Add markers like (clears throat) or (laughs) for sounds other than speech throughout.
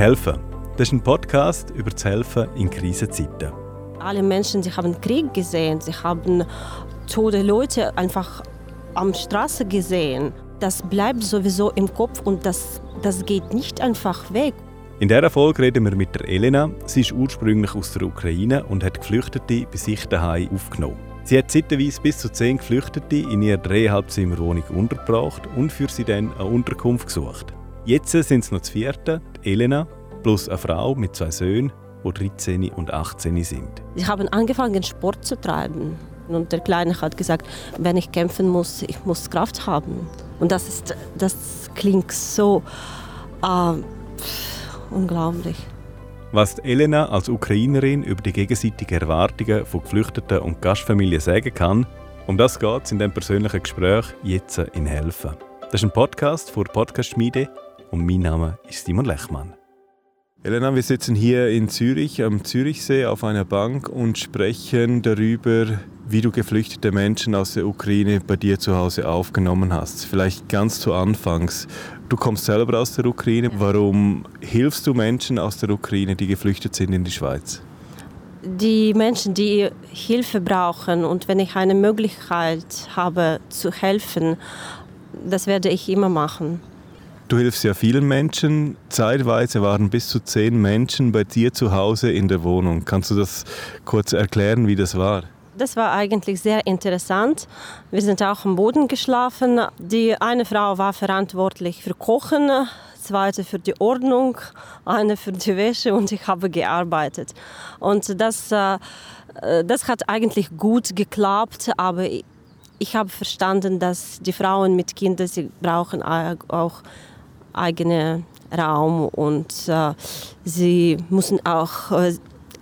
Helfen. Das ist ein Podcast über das Helfen in Krisenzeiten. Alle Menschen, sie haben Krieg gesehen, sie haben tote Leute einfach am Straße gesehen. Das bleibt sowieso im Kopf und das, das geht nicht einfach weg. In dieser Folge reden wir mit der Elena. Sie ist ursprünglich aus der Ukraine und hat Geflüchtete bei sich daheim aufgenommen. Sie hat zeitweise bis zu zehn Geflüchtete in ihrer Dreieinhalbzimmerwohnung untergebracht und für sie dann eine Unterkunft gesucht. Jetzt sind es noch das vierte, die Elena, plus eine Frau mit zwei Söhnen, die 13 und 18 sind. Sie haben angefangen, Sport zu treiben. Und der Kleine hat gesagt, wenn ich kämpfen muss, ich muss Kraft haben. Und das, ist, das klingt so äh, unglaublich. Was Elena als Ukrainerin über die gegenseitigen Erwartungen von Geflüchteten und Gastfamilien sagen kann, um das geht es in dem persönlichen Gespräch jetzt in Helfen. Das ist ein Podcast vor Podcast Schmiede und mein Name ist Simon Lechmann. Elena, wir sitzen hier in Zürich am Zürichsee auf einer Bank und sprechen darüber, wie du geflüchtete Menschen aus der Ukraine bei dir zu Hause aufgenommen hast. Vielleicht ganz zu Anfangs. Du kommst selber aus der Ukraine. Warum hilfst du Menschen aus der Ukraine, die geflüchtet sind in die Schweiz? Die Menschen, die Hilfe brauchen und wenn ich eine Möglichkeit habe zu helfen, das werde ich immer machen. Du hilfst ja vielen Menschen. Zeitweise waren bis zu zehn Menschen bei dir zu Hause in der Wohnung. Kannst du das kurz erklären, wie das war? Das war eigentlich sehr interessant. Wir sind auch am Boden geschlafen. Die eine Frau war verantwortlich für Kochen, zweite für die Ordnung, eine für die Wäsche und ich habe gearbeitet. Und das, äh, das hat eigentlich gut geklappt, aber ich habe verstanden, dass die Frauen mit Kindern, sie brauchen auch eigenen Raum und äh, sie müssen auch äh,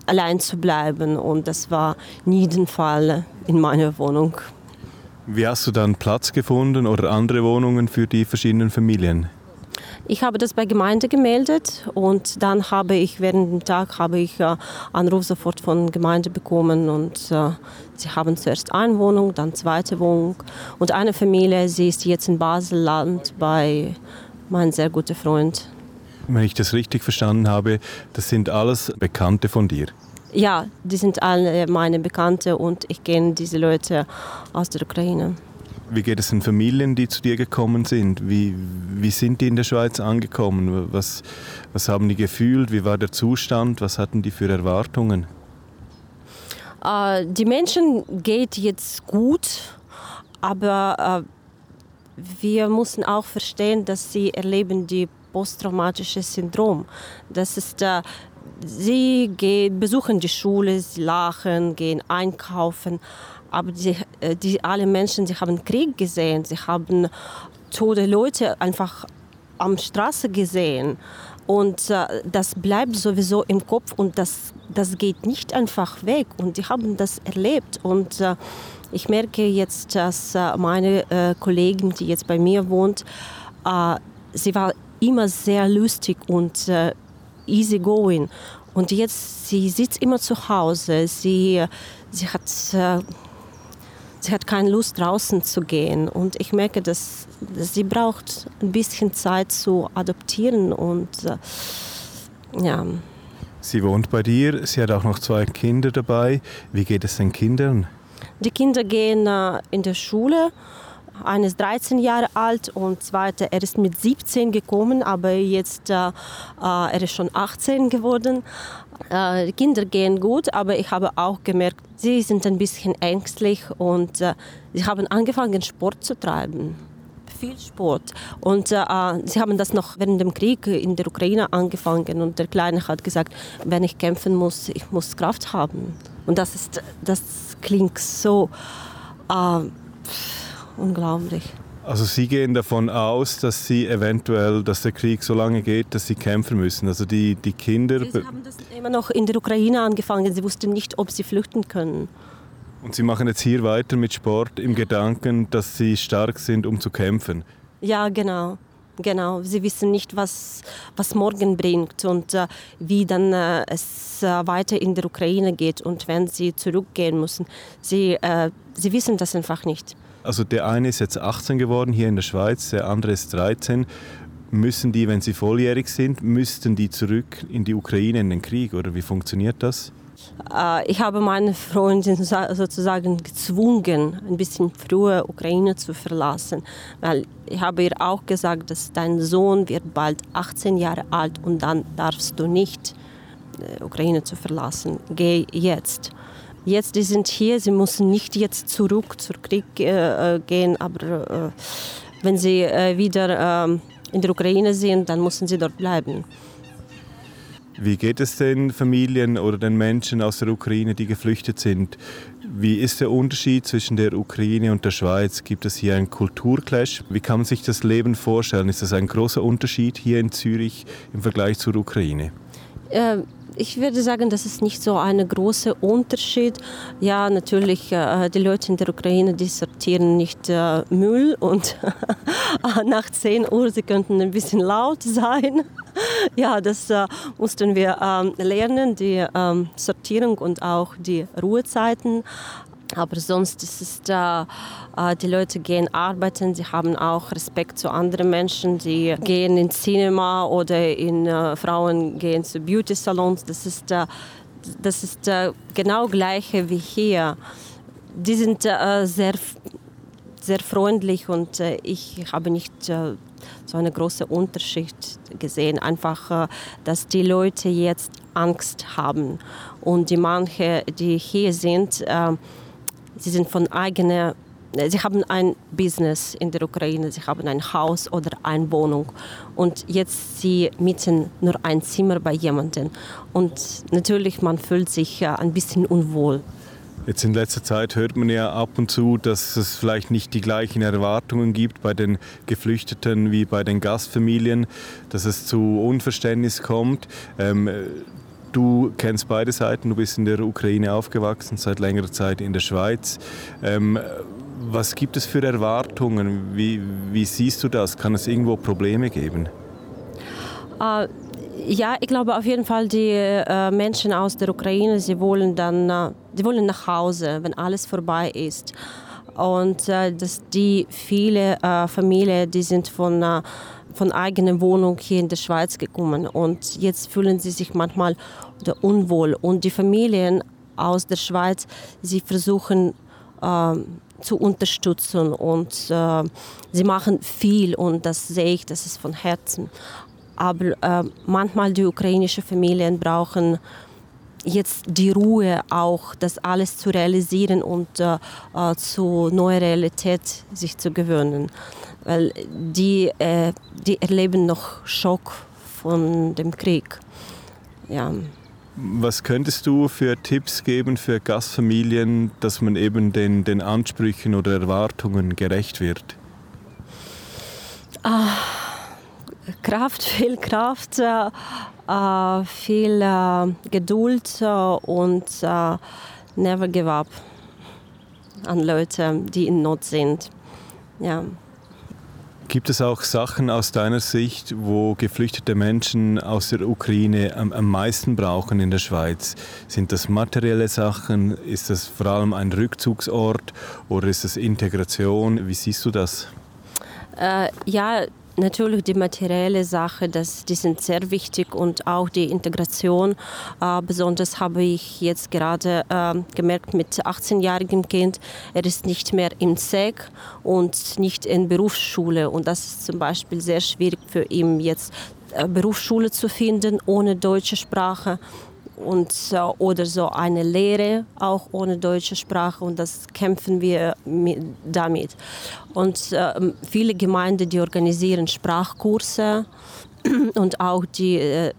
allein zu bleiben und das war nie der Fall in meiner Wohnung. Wie hast du dann Platz gefunden oder andere Wohnungen für die verschiedenen Familien? Ich habe das bei Gemeinde gemeldet und dann habe ich während dem Tag habe ich äh, Anruf sofort von Gemeinde bekommen und äh, sie haben zuerst eine Wohnung, dann zweite Wohnung und eine Familie, sie ist jetzt in Baselland bei mein sehr guter Freund. Wenn ich das richtig verstanden habe, das sind alles Bekannte von dir? Ja, die sind alle meine Bekannte und ich kenne diese Leute aus der Ukraine. Wie geht es den Familien, die zu dir gekommen sind? Wie, wie sind die in der Schweiz angekommen? Was, was haben die gefühlt? Wie war der Zustand? Was hatten die für Erwartungen? Äh, die Menschen geht jetzt gut, aber äh, wir müssen auch verstehen, dass sie erleben die posttraumatische Syndrom. Das ist, äh, sie gehen, besuchen die Schule, sie lachen, gehen einkaufen, aber die, äh, die alle Menschen, sie haben Krieg gesehen, sie haben tote Leute einfach am Straße gesehen. Und äh, das bleibt sowieso im Kopf und das, das geht nicht einfach weg. Und die haben das erlebt. Und äh, ich merke jetzt, dass äh, meine äh, Kollegin, die jetzt bei mir wohnt, äh, sie war immer sehr lustig und easy going. Und jetzt, sie sitzt immer zu Hause. Sie, sie, hat, sie hat keine Lust, draußen zu gehen. Und ich merke, dass, dass sie braucht ein bisschen Zeit zu adoptieren. Und ja. Sie wohnt bei dir. Sie hat auch noch zwei Kinder dabei. Wie geht es den Kindern? Die Kinder gehen äh, in die Schule. Einer ist 13 Jahre alt und zweite, er ist mit 17 gekommen, aber jetzt äh, äh, er ist schon 18 geworden. Äh, Kinder gehen gut, aber ich habe auch gemerkt, sie sind ein bisschen ängstlich und äh, sie haben angefangen Sport zu treiben viel Sport. Und äh, sie haben das noch während dem Krieg in der Ukraine angefangen. Und der Kleine hat gesagt, wenn ich kämpfen muss, ich muss Kraft haben. Und das, ist, das klingt so äh, unglaublich. Also Sie gehen davon aus, dass Sie eventuell, dass der Krieg so lange geht, dass Sie kämpfen müssen. Also die, die Kinder. Sie haben das immer noch in der Ukraine angefangen. Sie wussten nicht, ob sie flüchten können. Und Sie machen jetzt hier weiter mit Sport im Gedanken, dass Sie stark sind, um zu kämpfen. Ja, genau. Genau, sie wissen nicht, was, was morgen bringt und äh, wie dann äh, es äh, weiter in der Ukraine geht und wenn sie zurückgehen müssen. Sie, äh, sie wissen das einfach nicht. Also der eine ist jetzt 18 geworden hier in der Schweiz, der andere ist 13. müssen die, wenn sie volljährig sind, müssten die zurück in die Ukraine in den Krieg oder wie funktioniert das? Äh, ich habe meine Freundin sozusagen gezwungen, ein bisschen früher Ukraine zu verlassen, weil ich habe ihr auch gesagt, dass dein Sohn wird bald 18 Jahre alt und dann darfst du nicht äh, Ukraine zu verlassen. Geh jetzt. Jetzt die sind hier, sie müssen nicht jetzt zurück zur Krieg äh, gehen, aber äh, wenn sie äh, wieder ähm, in der Ukraine sind, dann müssen sie dort bleiben. Wie geht es den Familien oder den Menschen aus der Ukraine, die geflüchtet sind? Wie ist der Unterschied zwischen der Ukraine und der Schweiz? Gibt es hier einen Kulturclash? Wie kann man sich das Leben vorstellen? Ist das ein großer Unterschied hier in Zürich im Vergleich zur Ukraine? Äh, ich würde sagen, das ist nicht so ein großer Unterschied. Ja, natürlich, äh, die Leute in der Ukraine, die sortieren nicht äh, Müll und (laughs) nach 10 Uhr, sie könnten ein bisschen laut sein. (laughs) ja, das äh, mussten wir ähm, lernen, die ähm, Sortierung und auch die Ruhezeiten. Aber sonst ist es da, äh, die Leute gehen arbeiten, sie haben auch Respekt zu anderen Menschen, die gehen ins Cinema oder in, äh, Frauen gehen zu Beauty-Salons. Das ist, äh, das ist genau gleiche wie hier. Die sind sehr, sehr freundlich und ich habe nicht so einen großen Unterschied gesehen. Einfach, dass die Leute jetzt Angst haben und die manche, die hier sind, Sie sind von eigener Sie haben ein Business in der Ukraine, sie haben ein Haus oder eine Wohnung und jetzt sie mieten nur ein Zimmer bei jemandem und natürlich man fühlt sich ein bisschen unwohl. Jetzt in letzter Zeit hört man ja ab und zu, dass es vielleicht nicht die gleichen Erwartungen gibt bei den Geflüchteten wie bei den Gastfamilien, dass es zu Unverständnis kommt. Ähm, Du kennst beide Seiten, du bist in der Ukraine aufgewachsen, seit längerer Zeit in der Schweiz. Ähm, was gibt es für Erwartungen? Wie, wie, siehst du das? Kann es irgendwo Probleme geben? Äh, ja, ich glaube auf jeden Fall, die äh, Menschen aus der Ukraine, sie wollen dann äh, die wollen nach Hause, wenn alles vorbei ist. Und äh, dass die viele äh, Familien, die sind von äh, von eigener Wohnung hier in der Schweiz gekommen. Und jetzt fühlen sie sich manchmal unwohl. Und die Familien aus der Schweiz, sie versuchen äh, zu unterstützen. Und äh, sie machen viel. Und das sehe ich, das ist von Herzen. Aber äh, manchmal die ukrainischen Familien brauchen jetzt die Ruhe auch, das alles zu realisieren und äh, äh zu neuer Realität sich zu gewöhnen weil die, äh, die erleben noch Schock von dem Krieg. Ja. Was könntest du für Tipps geben für Gastfamilien, dass man eben den, den Ansprüchen oder Erwartungen gerecht wird? Ah, Kraft, (laughs) viel Kraft, äh, äh viel äh, Geduld äh, und äh, never give up an Leute, die in Not sind. Ja. Gibt es auch Sachen aus deiner Sicht, wo geflüchtete Menschen aus der Ukraine am, am, meisten brauchen in der Schweiz? Sind das materielle Sachen? Ist das vor allem ein Rückzugsort oder ist das Integration? Wie siehst du das? Äh, ja, natürlich die materielle Sache, das, die sind sehr wichtig und auch die Integration. Äh, besonders habe ich jetzt gerade äh, gemerkt mit 18-jährigem Kind, er ist nicht mehr im SEG und nicht in Berufsschule und das ist zum Beispiel sehr schwierig für ihn jetzt äh, Berufsschule zu finden ohne deutsche Sprache und oder so eine Lehre auch ohne deutsche Sprache und das kämpfen wir damit. Und äh, viele Gemeinden, die organisieren Sprachkurse (clears throat) und auch die äh,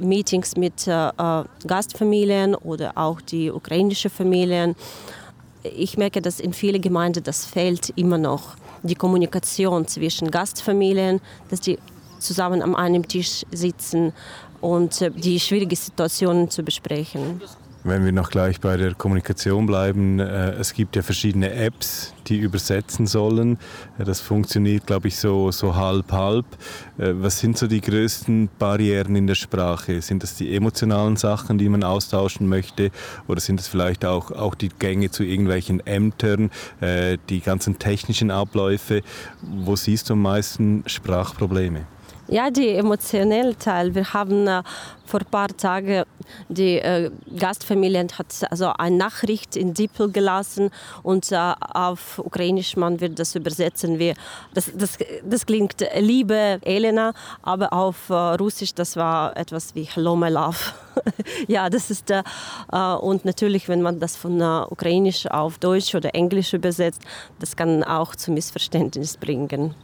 Meetings mit äh, äh, Gastfamilien oder auch die ukrainischen Familien. Ich merke, dass in vielen Gemeinden das fehlt immer noch. Die Kommunikation zwischen Gastfamilien, dass die zusammen an einem Tisch sitzen und äh, die schwierigen Situationen zu besprechen. Wenn wir noch gleich bei der Kommunikation bleiben, äh, es gibt ja verschiedene Apps, die übersetzen sollen. Äh, das funktioniert, glaube ich, so, so halb halb. Was sind so die größten Barrieren in der Sprache? Sind das die emotionalen Sachen, die man austauschen möchte? Oder sind es vielleicht auch, auch die Gänge zu irgendwelchen Ämtern, die ganzen technischen Abläufe? Wo siehst du am meisten Sprachprobleme? Ja, der emotionelle Teil. Wir haben äh, vor ein paar Tagen die äh, Gastfamilie hat also eine Nachricht in Dippel gelassen und äh, auf Ukrainisch man wird das übersetzen wie das, das, das klingt Liebe Elena, aber auf äh, Russisch das war etwas wie Hello my love. (laughs) ja, das ist äh, und natürlich, wenn man das von äh, Ukrainisch auf Deutsch oder Englisch übersetzt, das kann auch zu Missverständnis bringen.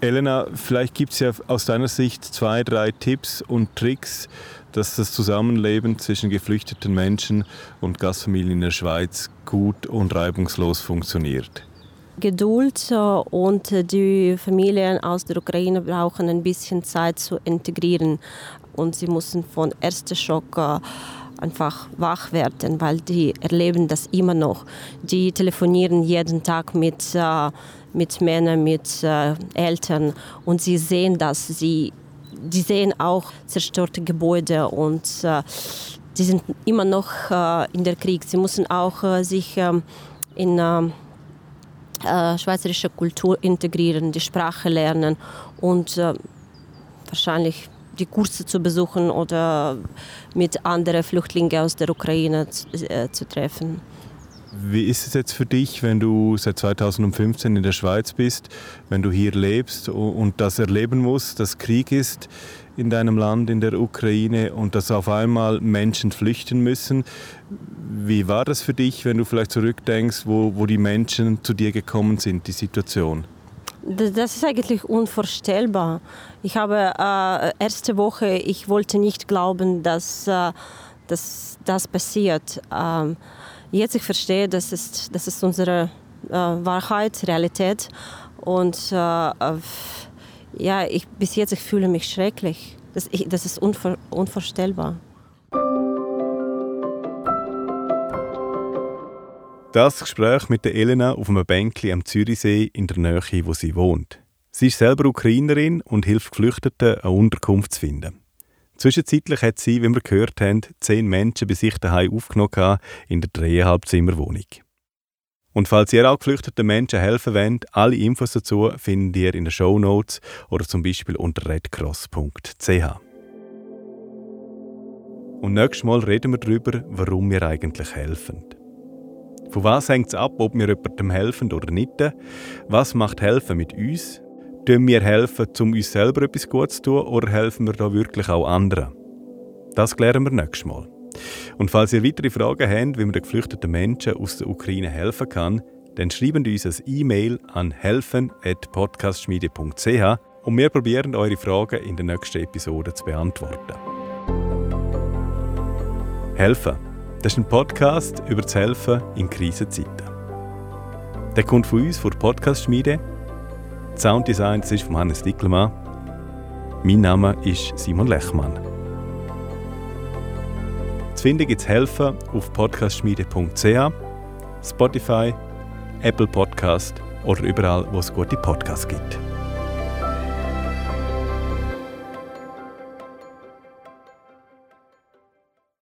Elena, vielleicht gibt es ja aus deiner Sicht zwei, drei Tipps und Tricks, dass das Zusammenleben zwischen geflüchteten Menschen und Gastfamilien in der Schweiz gut und reibungslos funktioniert. Geduld äh, und die Familien aus der Ukraine brauchen ein bisschen Zeit zu integrieren und sie müssen von ersten Schock äh, einfach wach werden, weil die erleben das immer noch. Die telefonieren jeden Tag mit, äh, mit Männern, mit äh, Eltern und sie sehen das. Sie, die sehen auch zerstörte Gebäude und äh, die sind immer noch äh, in der Krieg. Sie müssen auch äh, sich ähm, in äh, schweizerische Kultur integrieren, die Sprache lernen und wahrscheinlich die Kurse zu besuchen oder mit anderen Flüchtlingen aus der Ukraine zu, äh, zu treffen. Wie ist es jetzt für dich, wenn du seit 2015 in der Schweiz bist, wenn du hier lebst und das erleben musst, dass Krieg ist in deinem Land, in der Ukraine und dass auf einmal Menschen flüchten müssen? Wie war das für dich, wenn du vielleicht zurückdenkst, wo, wo die Menschen zu dir gekommen sind, die Situation? Das ist eigentlich unvorstellbar. Ich habe äh, erste Woche, ich wollte nicht glauben, dass, äh, dass das passiert. Ähm, jetzt ich verstehe, das ist, das ist unsere äh, Wahrheit, Realität. Und äh, ja, ich, bis jetzt ich fühle mich schrecklich. Das, ich, das ist unvor, unvorstellbar. Das Gespräch mit der Elena auf einem Bänkli am Zürichsee in der Nähe, wo sie wohnt. Sie ist selber Ukrainerin und hilft Geflüchteten, eine Unterkunft zu finden. Zwischenzeitlich hat sie, wie wir gehört haben, zehn Menschen bei sich daheim aufgenommen in der dreieinhalb Zimmerwohnung. Und falls ihr auch geflüchteten Menschen helfen wollt, alle Infos dazu findet ihr in den Show Notes oder zum Beispiel unter redcross.ch. Und nächstes Mal reden wir darüber, warum wir eigentlich helfen. Von was hängt es ab, ob wir jemandem helfen oder nicht? Was macht Helfen mit uns? Tun wir helfen, um uns selber etwas Gutes zu tun, oder helfen wir da wirklich auch anderen? Das klären wir nächstes Mal. Und falls ihr weitere Fragen habt, wie man den geflüchteten Menschen aus der Ukraine helfen kann, dann schreiben uns ein E-Mail an helfen.podcastschmiede.ch und wir probieren eure Fragen in der nächsten Episode zu beantworten. Helfen das ist ein Podcast über das Helfen in Krisenzeiten. Der kommt von uns, von der Podcast-Schmiede. Sounddesign ist von Hannes Dickelmann. Mein Name ist Simon Lechmann. Zu finden gibt es Helfen auf podcastschmiede.ch, Spotify, Apple Podcast oder überall, wo es gute Podcasts gibt.